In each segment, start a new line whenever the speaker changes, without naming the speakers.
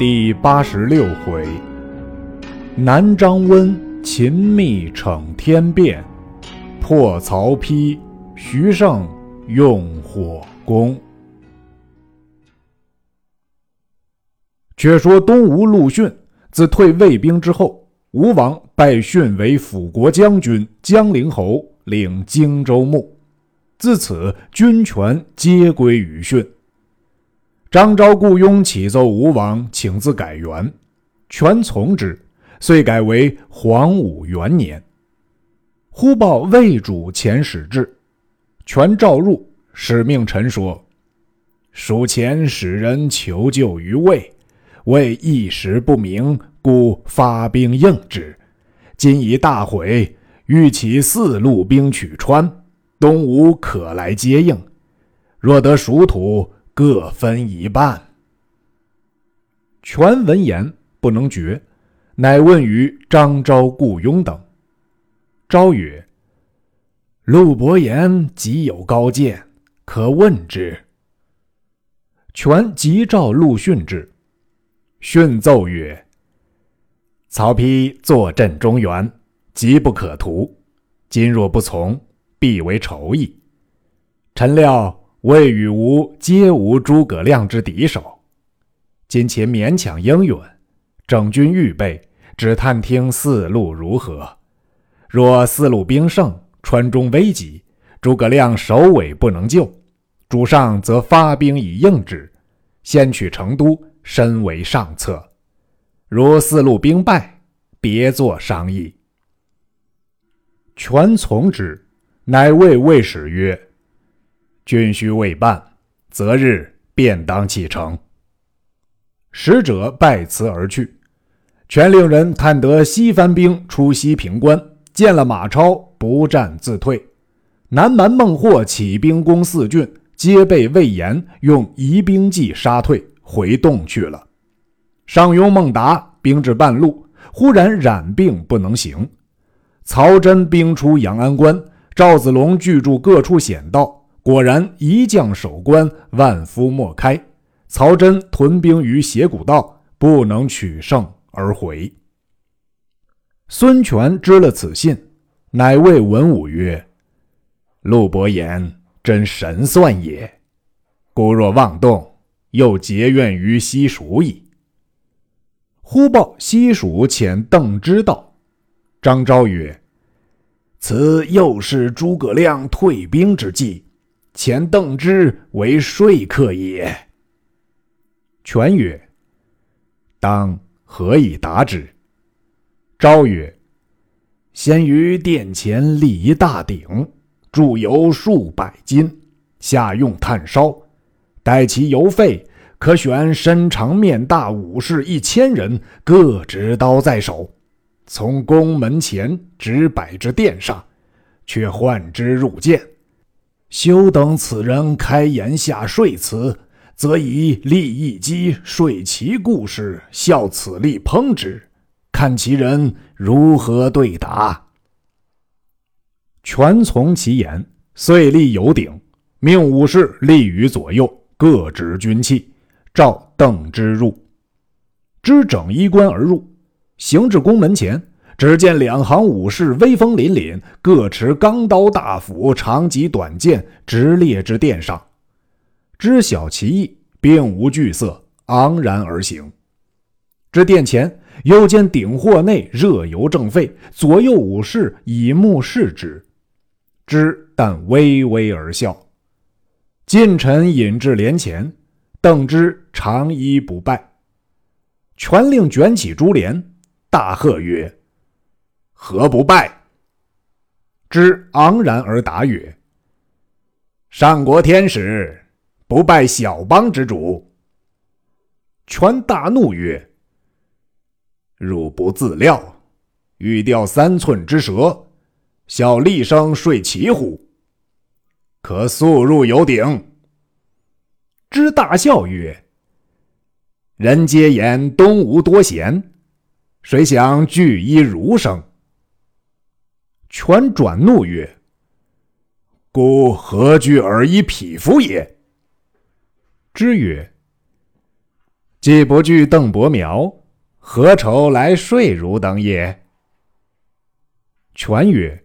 第八十六回，南张温秦密逞天变，破曹丕徐盛用火攻。却说东吴陆逊自退魏兵之后，吴王拜逊为辅国将军、江陵侯，领荆州牧。自此，军权皆归于逊。张昭雇佣启奏吴王，请自改元，权从之，遂改为黄武元年。忽报魏主遣使至，权召入，使命臣说：“蜀前使人求救于魏，魏一时不明，故发兵应之。今已大毁，欲起四路兵取川，东吴可来接应。若得蜀土。”各分一半。权闻言不能决，乃问于张昭、顾雍等。昭曰：“陆伯言极有高见，可问之。”权即召陆逊至，逊奏曰：“曹丕坐镇中原，急不可图。今若不从，必为仇矣。臣料。”魏与吴皆无诸葛亮之敌手，今且勉强应允，整军预备，只探听四路如何。若四路兵胜，川中危急，诸葛亮首尾不能救，主上则发兵以应之，先取成都，身为上策。如四路兵败，别作商议。权从之，乃谓魏使曰。军需未办，择日便当启程。使者拜辞而去。权令人探得西番兵出西平关，见了马超，不战自退。南蛮孟获起兵攻四郡，皆被魏延用疑兵计杀退，回洞去了。上庸孟达兵至半路，忽然染病不能行。曹真兵出阳安关，赵子龙据住各处险道。果然一将守关，万夫莫开。曹真屯兵于斜谷道，不能取胜而回。孙权知了此信，乃谓文武曰：“陆伯言真神算也。孤若妄动，又结怨于西蜀矣。”忽报西蜀遣邓芝道，张昭曰：“此又是诸葛亮退兵之计。”前邓芝为说客也。权曰：“当何以答之？”昭曰：“先于殿前立一大鼎，铸油数百斤，下用炭烧。待其油沸，可选身长面大武士一千人，各执刀在手，从宫门前直摆至殿上，却唤之入见。”休等此人开言下说辞，则以利益机说其故事，效此力烹之，看其人如何对答。权从其言，遂立有鼎，命武士立于左右，各执军器，召邓之入。之整衣冠而入，行至宫门前。只见两行武士威风凛凛，各持钢刀大斧、长戟短剑，直列至殿上。知晓其意，并无惧色，昂然而行。至殿前，又见鼎货内热油正沸，左右武士以目视之，知但微微而笑。近臣引至帘前，邓芝长衣不拜，权令卷起珠帘，大喝曰。何不拜？之昂然而答曰：“上国天使不拜小邦之主。”权大怒曰：“汝不自料，欲钓三寸之蛇，小厉声睡其乎？可速入有鼎。”之大笑曰：“人皆言东吴多贤，谁想聚一儒生？”权转怒曰：“孤何惧尔以匹夫也？”之曰：“既不惧邓伯苗，何愁来说汝等也？”权曰：“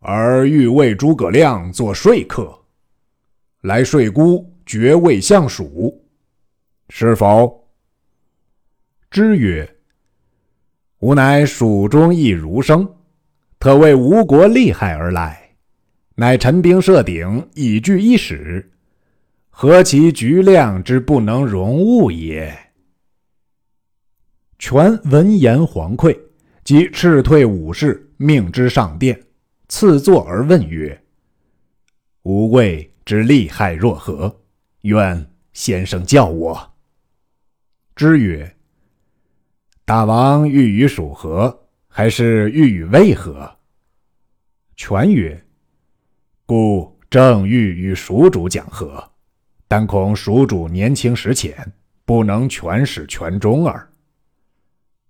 而欲为诸葛亮做说客，来说孤绝未相属，是否？”之曰：“吾乃蜀中一儒生。”特为吴国利害而来，乃陈兵设鼎，以据一使，何其局量之不能容物也！权闻言惶愧，即斥退武士，命之上殿，赐座而问曰：“吾贵之利害若何？愿先生教我。”之曰：“大王欲与蜀何？”还是欲与魏和？权曰：“故正欲与蜀主讲和，但恐蜀主年轻识浅，不能全使全中耳。”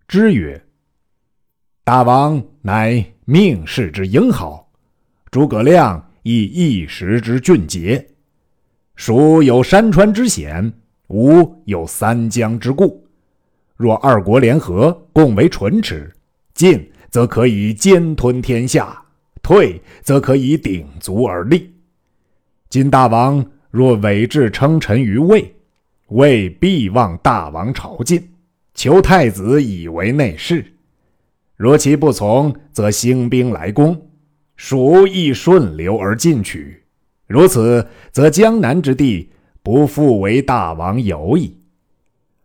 之曰：“大王乃命世之英豪，诸葛亮亦一时之俊杰。蜀有山川之险，吴有三江之固。若二国联合，共为唇齿。”进则可以兼吞天下，退则可以鼎足而立。今大王若委质称臣于魏，魏必望大王朝觐，求太子以为内侍。若其不从，则兴兵来攻，蜀亦顺流而进取。如此，则江南之地不复为大王有矣。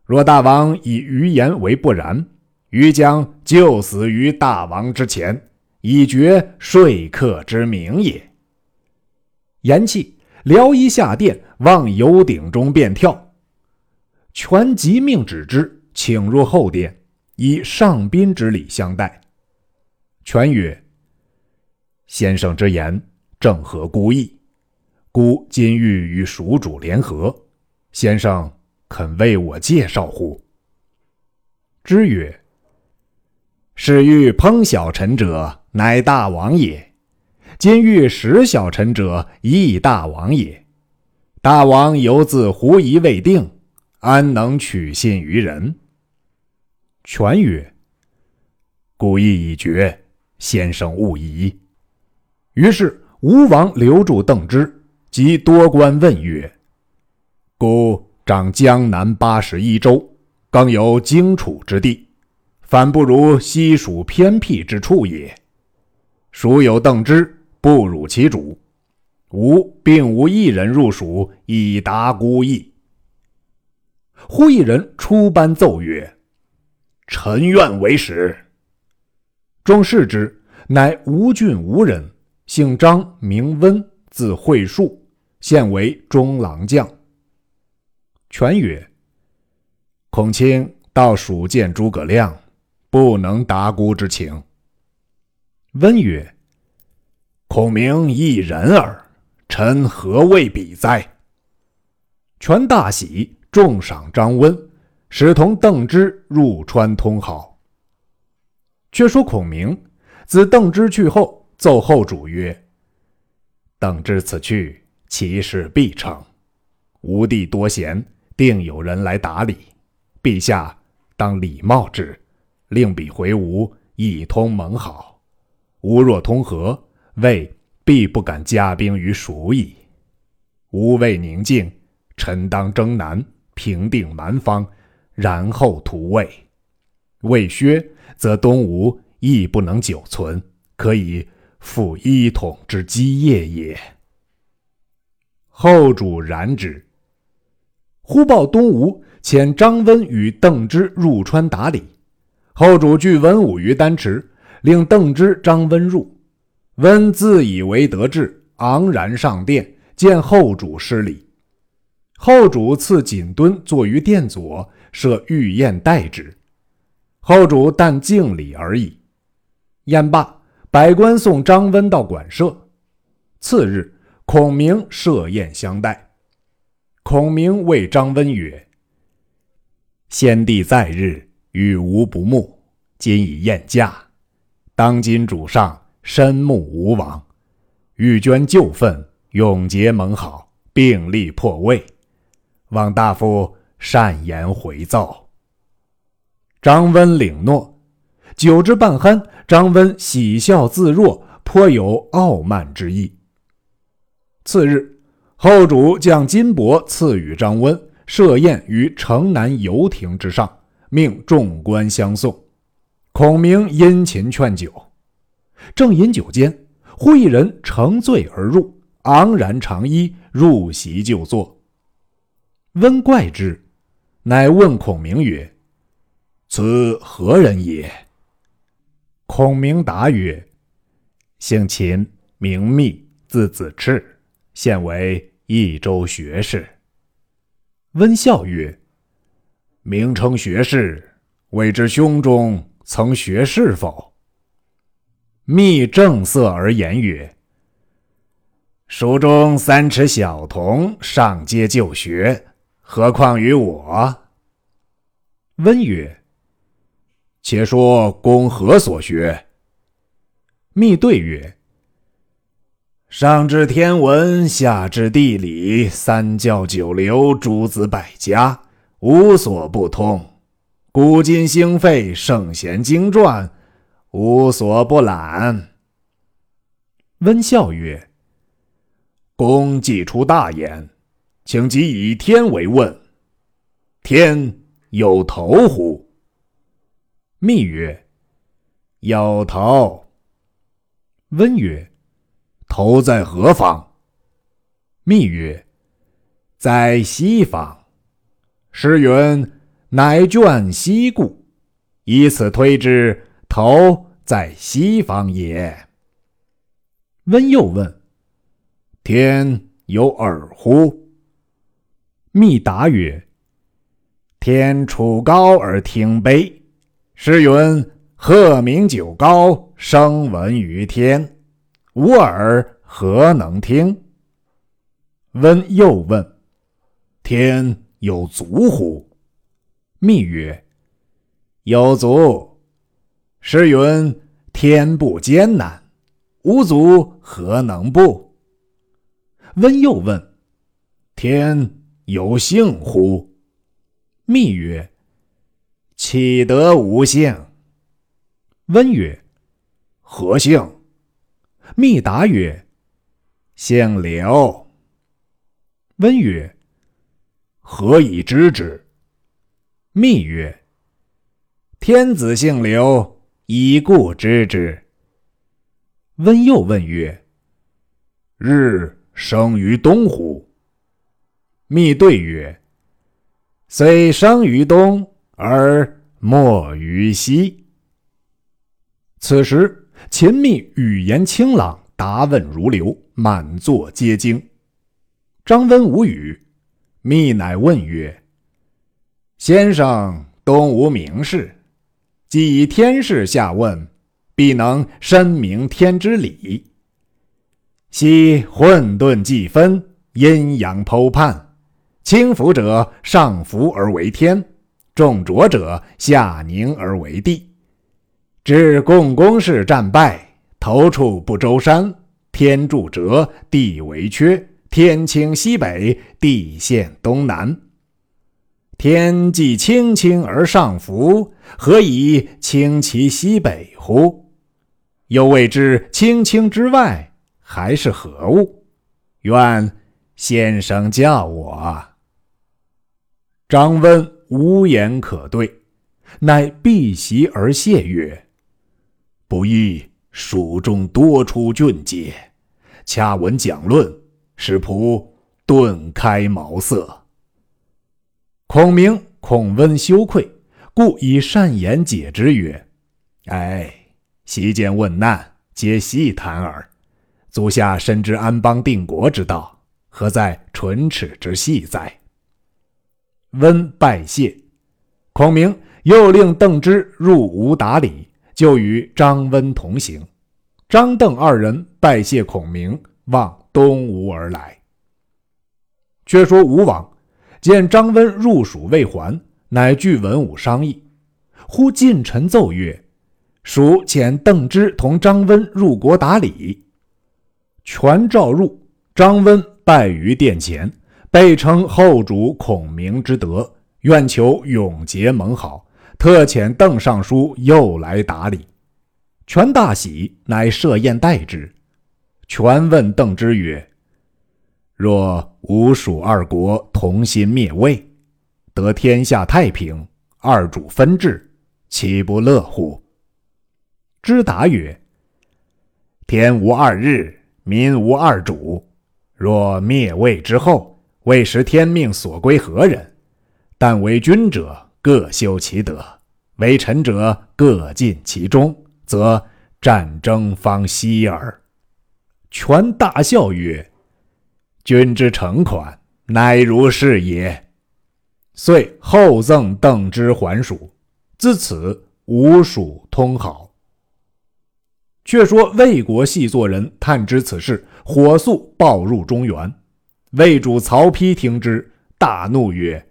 若大王以余言为不然。余将就死于大王之前，以绝说客之名也。言讫，撩衣下殿，望油鼎中便跳。权即命止之，请入后殿，以上宾之礼相待。权曰：“先生之言正合孤意，孤今欲与蜀主联合，先生肯为我介绍乎？”之曰。是欲烹小臣者，乃大王也；今欲食小臣者，亦大王也。大王犹自狐疑未定，安能取信于人？权曰：“故意已决，先生勿疑。”于是吴王留住邓芝，即多官问曰：“故掌江南八十一州，更有荆楚之地。”反不如西蜀偏僻之处也。蜀有邓芝，不辱其主。吾并无一人入蜀以达孤意。忽一人出班奏曰：“臣愿为使。”众视之，乃吴郡吴人，姓张，名温，字惠树，现为中郎将。权曰：“孔卿到蜀见诸葛亮。”不能达孤之情。温曰：“孔明一人耳，臣何谓比哉？”权大喜，重赏张温，使同邓芝入川通好。却说孔明自邓芝去后，奏后主曰：“邓芝此去，其事必成。吴地多贤，定有人来打理。陛下当礼貌之。”令彼回吴，一通盟好。吴若通和，魏必不敢加兵于蜀矣。吴魏宁静，臣当征南，平定蛮方，然后图魏。魏削，则东吴亦不能久存，可以复一统之基业也。后主然之。忽报东吴遣张温与邓芝入川打理。后主拒文武于丹池，令邓芝、张温入。温自以为得志，昂然上殿，见后主失礼。后主赐锦墩坐于殿左，设御宴待之。后主但敬礼而已。宴罢，百官送张温到馆舍。次日，孔明设宴相待。孔明谓张温曰：“先帝在日。”与吾不睦，今已厌驾。当今主上深慕吴王，欲捐旧愤，永结盟好，并力破魏。望大夫善言回奏。张温领诺，酒至半酣，张温喜笑自若，颇有傲慢之意。次日，后主将金帛赐予张温，设宴于城南游亭之上，命众官相送。孔明殷勤劝酒，正饮酒间，忽一人乘醉而入，昂然长揖，入席就坐。温怪之，乃问孔明曰：“此何人也？”孔明答曰：“姓秦，名密，字子赤，现为益州学士。”温笑曰：“名称学士，未知胸中曾学士否？”密正色而言曰：“蜀中三尺小童上街就学。”何况于我？温曰：“且说公何所学？”密对曰：“上知天文，下知地理，三教九流，诸子百家，无所不通。古今兴废，圣贤经传，无所不览。”温笑曰：“公既出大言。”请即以天为问，天有头乎？密曰：有头。温曰：头在何方？密曰：在西方。诗云：乃卷西顾，以此推之，头在西方也。温又问：天有耳乎？密答曰：“天处高而听卑，诗云：‘鹤鸣九高，声闻于天。’无耳何能听？”温又问：“天有足乎？”密曰：“有足。诗云：‘天不艰难，无足何能不？’”温又问：“天？”有姓乎？密曰：“岂得无姓？”温曰：“何姓？”密答曰：“姓刘。”温曰：“何以知之？”密曰：“天子姓刘，以故知之。”温又问曰：“日生于东乎？”密对曰：“虽生于东，而没于西。”此时，秦密语言清朗，答问如流，满座皆惊。张温无语。密乃问曰：“先生东无名士，既以天事下问，必能深明天之理。昔混沌既分，阴阳剖判。”轻浮者上浮而为天，重浊者下凝而为地。至共工氏战败，投处不周山，天柱折，地为缺，天倾西北，地陷东南。天既轻轻而上浮，何以清其西北乎？又未知轻轻之外还是何物？愿先生教我。张温无言可对，乃避席而谢曰：“不意蜀中多出俊杰，恰闻讲论，使仆顿开茅塞。”孔明恐温羞愧，故以善言解之曰：“哎，席间问难，皆细谈耳。足下深知安邦定国之道，何在唇齿之细哉？”温拜谢，孔明又令邓芝入吴打礼，就与张温同行。张邓二人拜谢孔明，望东吴而来。却说吴王见张温入蜀未还，乃具文武商议。忽近臣奏曰：“蜀遣邓芝同张温入国打礼。”全召入，张温拜于殿前。被称后主孔明之德，愿求永结盟好，特遣邓尚书又来打礼。权大喜，乃设宴待之。权问邓之曰：“若吴蜀二国同心灭魏，得天下太平，二主分治，岂不乐乎？”之答曰：“天无二日，民无二主。若灭魏之后，未识天命所归何人？但为君者各修其德，为臣者各尽其忠，则战争方息耳。”权大笑曰：“君之诚款，乃如是也。”遂厚赠邓之还蜀。自此，吴蜀通好。却说魏国细作人探知此事，火速报入中原。魏主曹丕听之，大怒曰：“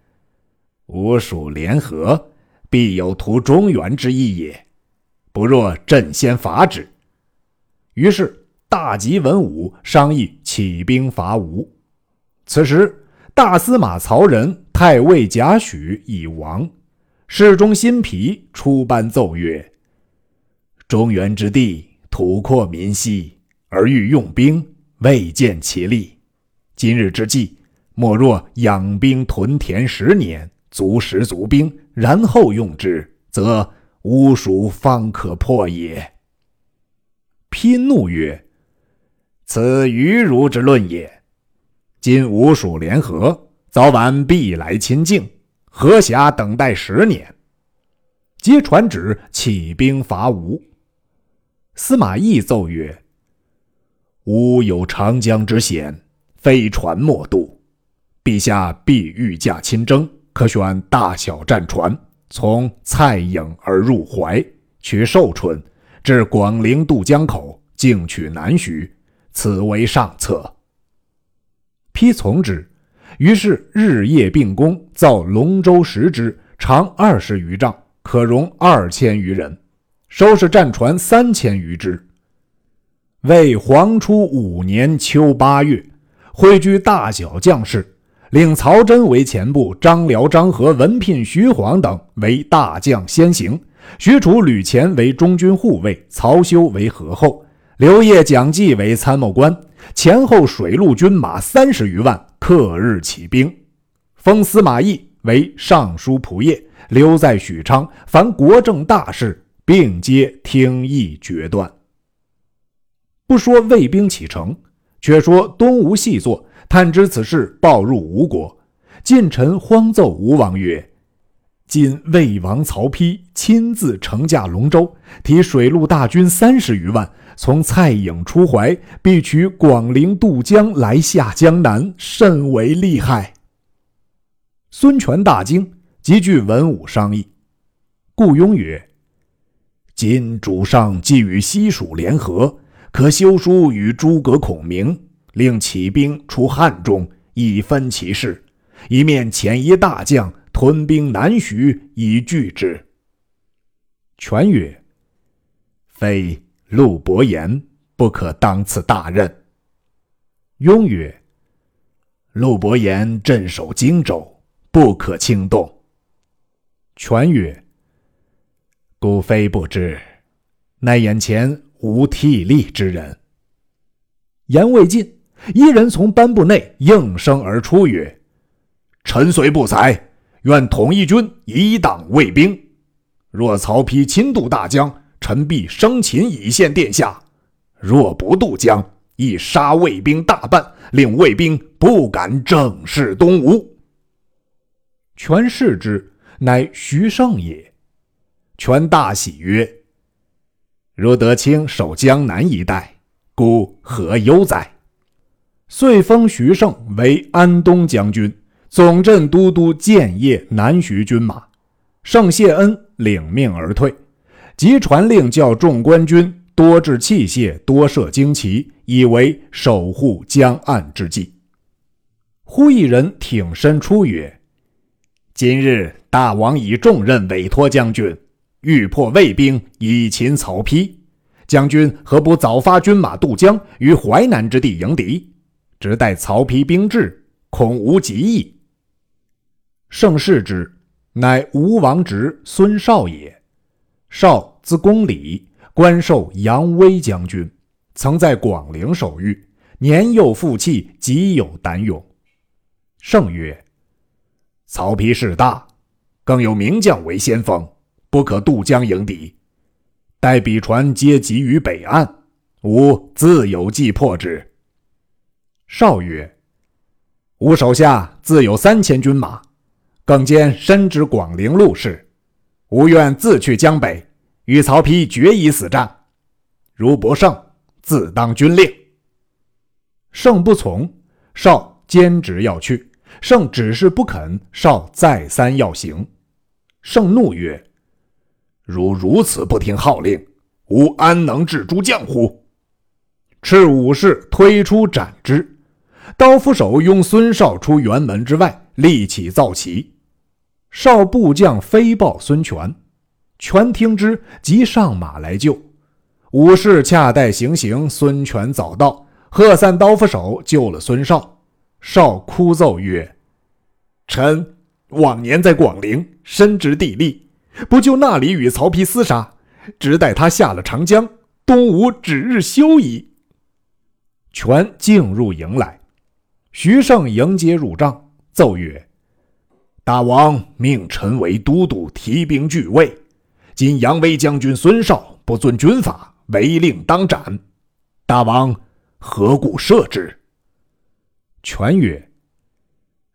吴蜀联合，必有图中原之意也。不若朕先伐之。”于是。大吉文武商议起兵伐吴。此时，大司马曹仁、太尉贾诩已亡，侍中辛毗出班奏曰：“中原之地土阔民稀，而欲用兵，未见其利。今日之计，莫若养兵屯田十年，足食足兵，然后用之，则吴蜀方可破也。”丕怒曰。此愚儒之论也。今吴蜀联合，早晚必来侵境，何暇等待十年？皆传旨起兵伐吴。司马懿奏曰：“吴有长江之险，非船莫渡。陛下必御驾亲征，可选大小战船，从蔡颍而入淮，取寿春，至广陵渡江口，径取南徐。”此为上策。批从之，于是日夜并工，造龙舟十只，长二十余丈，可容二千余人；收拾战船三千余只。为黄初五年秋八月，汇聚大小将士，令曹真为前部，张辽、张合、文聘、徐晃等为大将先行，许褚、吕虔为中军护卫，曹休为合后。刘烨、蒋济为参谋官，前后水陆军马三十余万，克日起兵。封司马懿为尚书仆射，留在许昌，凡国政大事，并皆听议决断。不说魏兵启程，却说东吴细作探知此事，报入吴国。近臣慌奏吴王曰：“今魏王曹丕亲自乘驾龙舟，提水陆大军三十余万。”从蔡颖出淮，必取广陵渡江来下江南，甚为厉害。孙权大惊，即聚文武商议。顾雍曰：“今主上既与西蜀联合，可修书与诸葛孔明，令起兵出汉中，以分其势，一面遣一大将屯兵南徐，以拒之。”权曰：“非。”陆伯言不可当此大任。雍曰：“陆伯言镇守荆州，不可轻动。”权曰：“孤非不知，乃眼前无替力之人。”言未尽，一人从班部内应声而出曰：“臣虽不才，愿统一军以挡魏兵。若曹丕亲渡大江。”臣必生擒以献殿下，若不渡江，亦杀魏兵大半，令魏兵不敢正视东吴。权视之，乃徐盛也。权大喜曰：“若得卿守江南一带，孤何忧哉？”遂封徐盛为安东将军，总镇都督建业、南徐军马。盛谢恩，领命而退。即传令，叫众官军多置器械，多设旌旗，以为守护江岸之计。忽一人挺身出曰：“今日大王以重任委托将军，欲破魏兵，以擒曹丕。将军何不早发军马渡江，于淮南之地迎敌？只待曹丕兵至，恐无及矣。”盛世之，乃吴王侄孙绍也。绍字公礼，官授扬威将军，曾在广陵守御。年幼负气，极有胆勇。圣曰：“曹丕势大，更有名将为先锋，不可渡江迎敌。待彼船皆集于北岸，吾自有计破之。”绍曰：“吾手下自有三千军马，更兼深知广陵路事，吾愿自去江北，与曹丕决一死战。如不胜，自当军令。”胜不从，少坚持要去。胜只是不肯，少再三要行。胜怒曰：“如如此不听号令，吾安能治诸将乎？”斥武士推出斩之。刀斧手拥孙绍出辕门之外，立起造旗。少部将飞报孙权，权听之，即上马来救。武士恰待行刑，孙权早到。贺散刀斧手，救了孙少。少哭奏曰：“臣往年在广陵，深知地利，不就那里与曹丕厮杀，只待他下了长江，东吴指日休矣。”权进入营来，徐盛迎接入帐，奏曰：“大王命臣为都督，提兵拒魏。今扬威将军孙绍不遵军法，违令当斩。大王。”何故赦之？权曰：“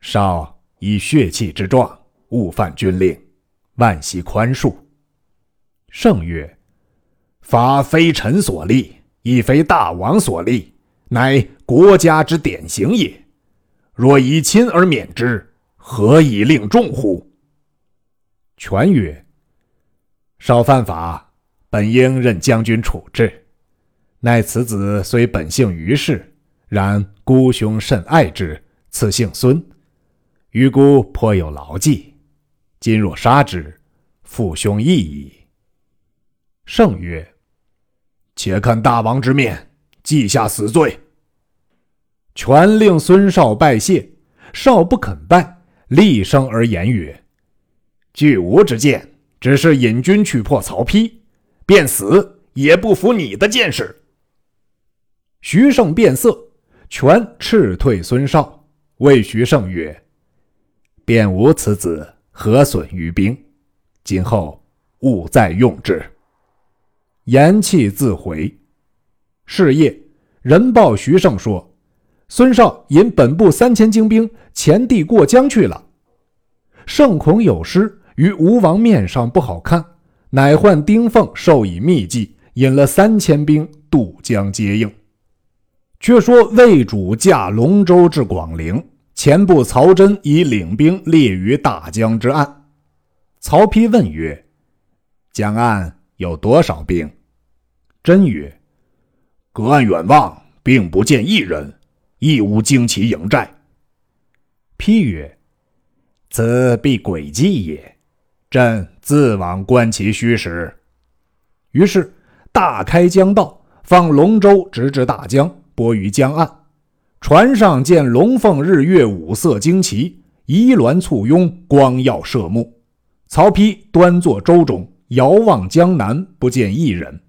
少以血气之状，误犯军令，万希宽恕。”圣曰：“法非臣所立，亦非大王所立，乃国家之典型也。若以亲而免之，何以令众乎？”权曰：“少犯法，本应任将军处置。”乃此子虽本姓于氏，然孤兄甚爱之，赐姓孙。于姑颇有牢记，今若杀之，父兄义矣。圣曰：“且看大王之面，记下死罪。”权令孙绍拜谢，绍不肯拜，厉声而言曰：“据吾之见，只是引军去破曹丕，便死也不服你的见识。”徐盛变色，权斥退孙绍，谓徐盛曰：“便无此子，何损于兵？今后勿再用之。”言讫自回。是夜，人报徐盛说：“孙绍引本部三千精兵前地过江去了。”盛恐有失，于吴王面上不好看，乃唤丁奉授以秘计，引了三千兵渡江接应。却说魏主驾龙舟至广陵，前部曹真已领兵列于大江之岸。曹丕问曰：“江岸有多少兵？”真曰：“隔岸远望，并不见一人，亦无旌旗营寨。”丕曰：“此必诡计也。朕自往观其虚实。”于是大开江道，放龙舟直至大江。泊于江岸，船上见龙凤日月五色旌旗，仪鸾簇拥，光耀射目。曹丕端坐舟中，遥望江南，不见一人。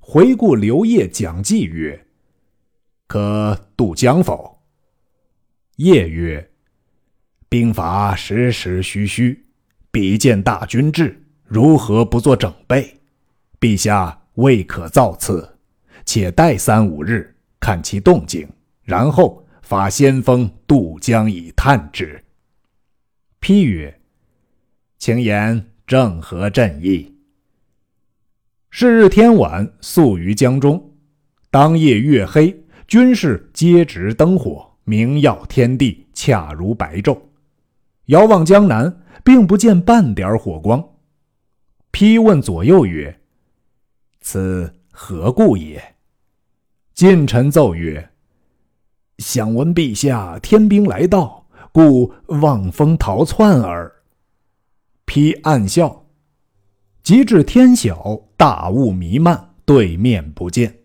回顾刘烨讲计曰：“可渡江否？”夜曰：“兵法时时虚虚，比见大军至，如何不做整备？陛下未可造次，且待三五日。”看其动静，然后发先锋渡江以探之。批曰：“请言正合朕意。”是日天晚，宿于江中。当夜月黑，军士皆执灯火，明耀天地，恰如白昼。遥望江南，并不见半点火光。批问左右曰：“此何故也？”近臣奏曰：“想闻陛下天兵来到，故望风逃窜耳。”批暗笑。及至天晓，大雾弥漫，对面不见。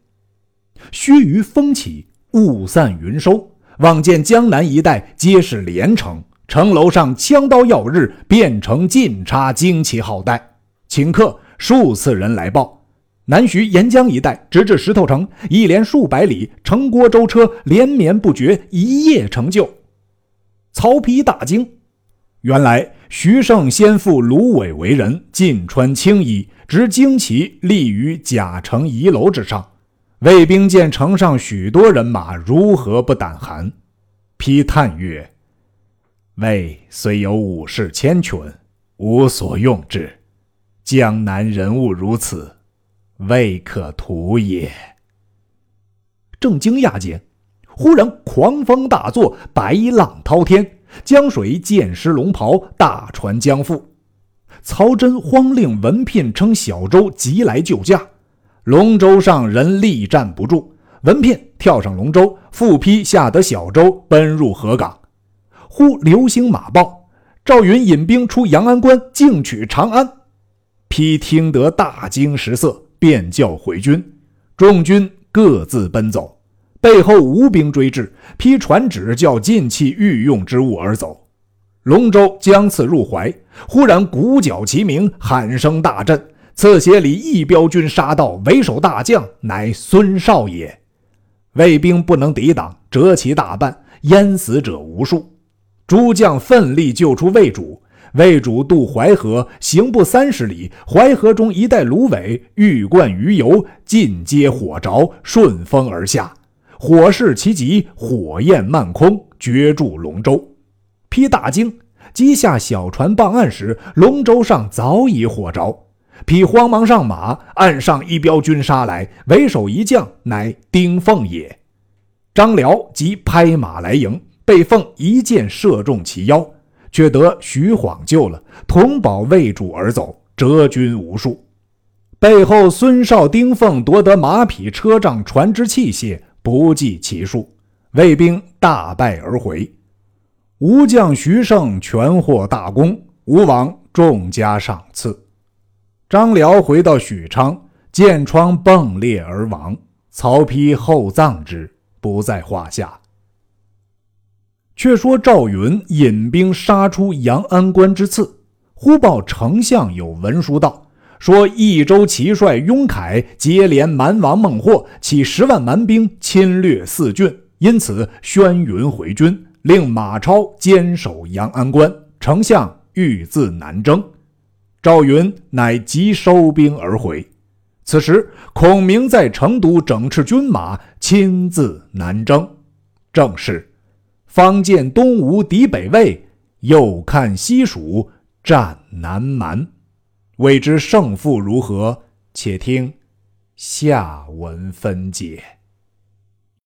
须臾风起，雾散云收，望见江南一带皆是连城，城楼上枪刀耀日，变成尽插旌旗号带，顷刻数次人来报。南徐沿江一带，直至石头城，一连数百里，城郭舟车连绵不绝，一夜成就。曹丕大惊，原来徐盛先父卢伟为人，尽穿青衣，执旌旗立于甲城仪楼之上。卫兵见城上许多人马，如何不胆寒？批叹曰：“魏虽有武士千群，无所用之。江南人物如此。”未可图也。正惊讶间，忽然狂风大作，白浪滔天，江水溅湿龙袍，大船将覆。曹真慌令文聘称小舟急来救驾，龙舟上人力站不住，文聘跳上龙舟，复批下得小舟，奔入河港。忽流星马报，赵云引兵出阳安关，进取长安。丕听得大惊失色。便叫回军，众军各自奔走，背后无兵追至，批传旨叫尽弃御用之物而走。龙舟将次入怀，忽然鼓角齐鸣，喊声大震。刺斜里一彪军杀到，为首大将乃孙绍也。卫兵不能抵挡，折其大半，淹死者无数。诸将奋力救出魏主。魏主渡淮河，行不三十里，淮河中一带芦苇，玉冠鱼油，尽皆火着，顺风而下。火势其急，火焰漫空，绝住龙舟。丕大惊，击下小船傍岸时，龙舟上早已火着。匹慌忙上马，岸上一彪军杀来，为首一将乃丁奉也。张辽即拍马来迎，被奉一箭射中其腰。却得徐晃救了，同保魏主而走，折军无数。背后孙绍、丁奉夺得马匹、车仗、船只器械，不计其数。魏兵大败而回。吴将徐盛全获大功，吴王重加赏赐。张辽回到许昌，箭疮迸裂而亡。曹丕厚葬之，不在话下。却说赵云引兵杀出阳安关之次，忽报丞相有文书到，说益州骑帅雍凯接连蛮王孟获起十万蛮兵侵略四郡，因此宣云回军，令马超坚守阳安关。丞相欲自南征，赵云乃即收兵而回。此时孔明在成都整饬军马，亲自南征，正是。方见东吴敌北魏，又看西蜀战南蛮，未知胜负如何？且听下文分解。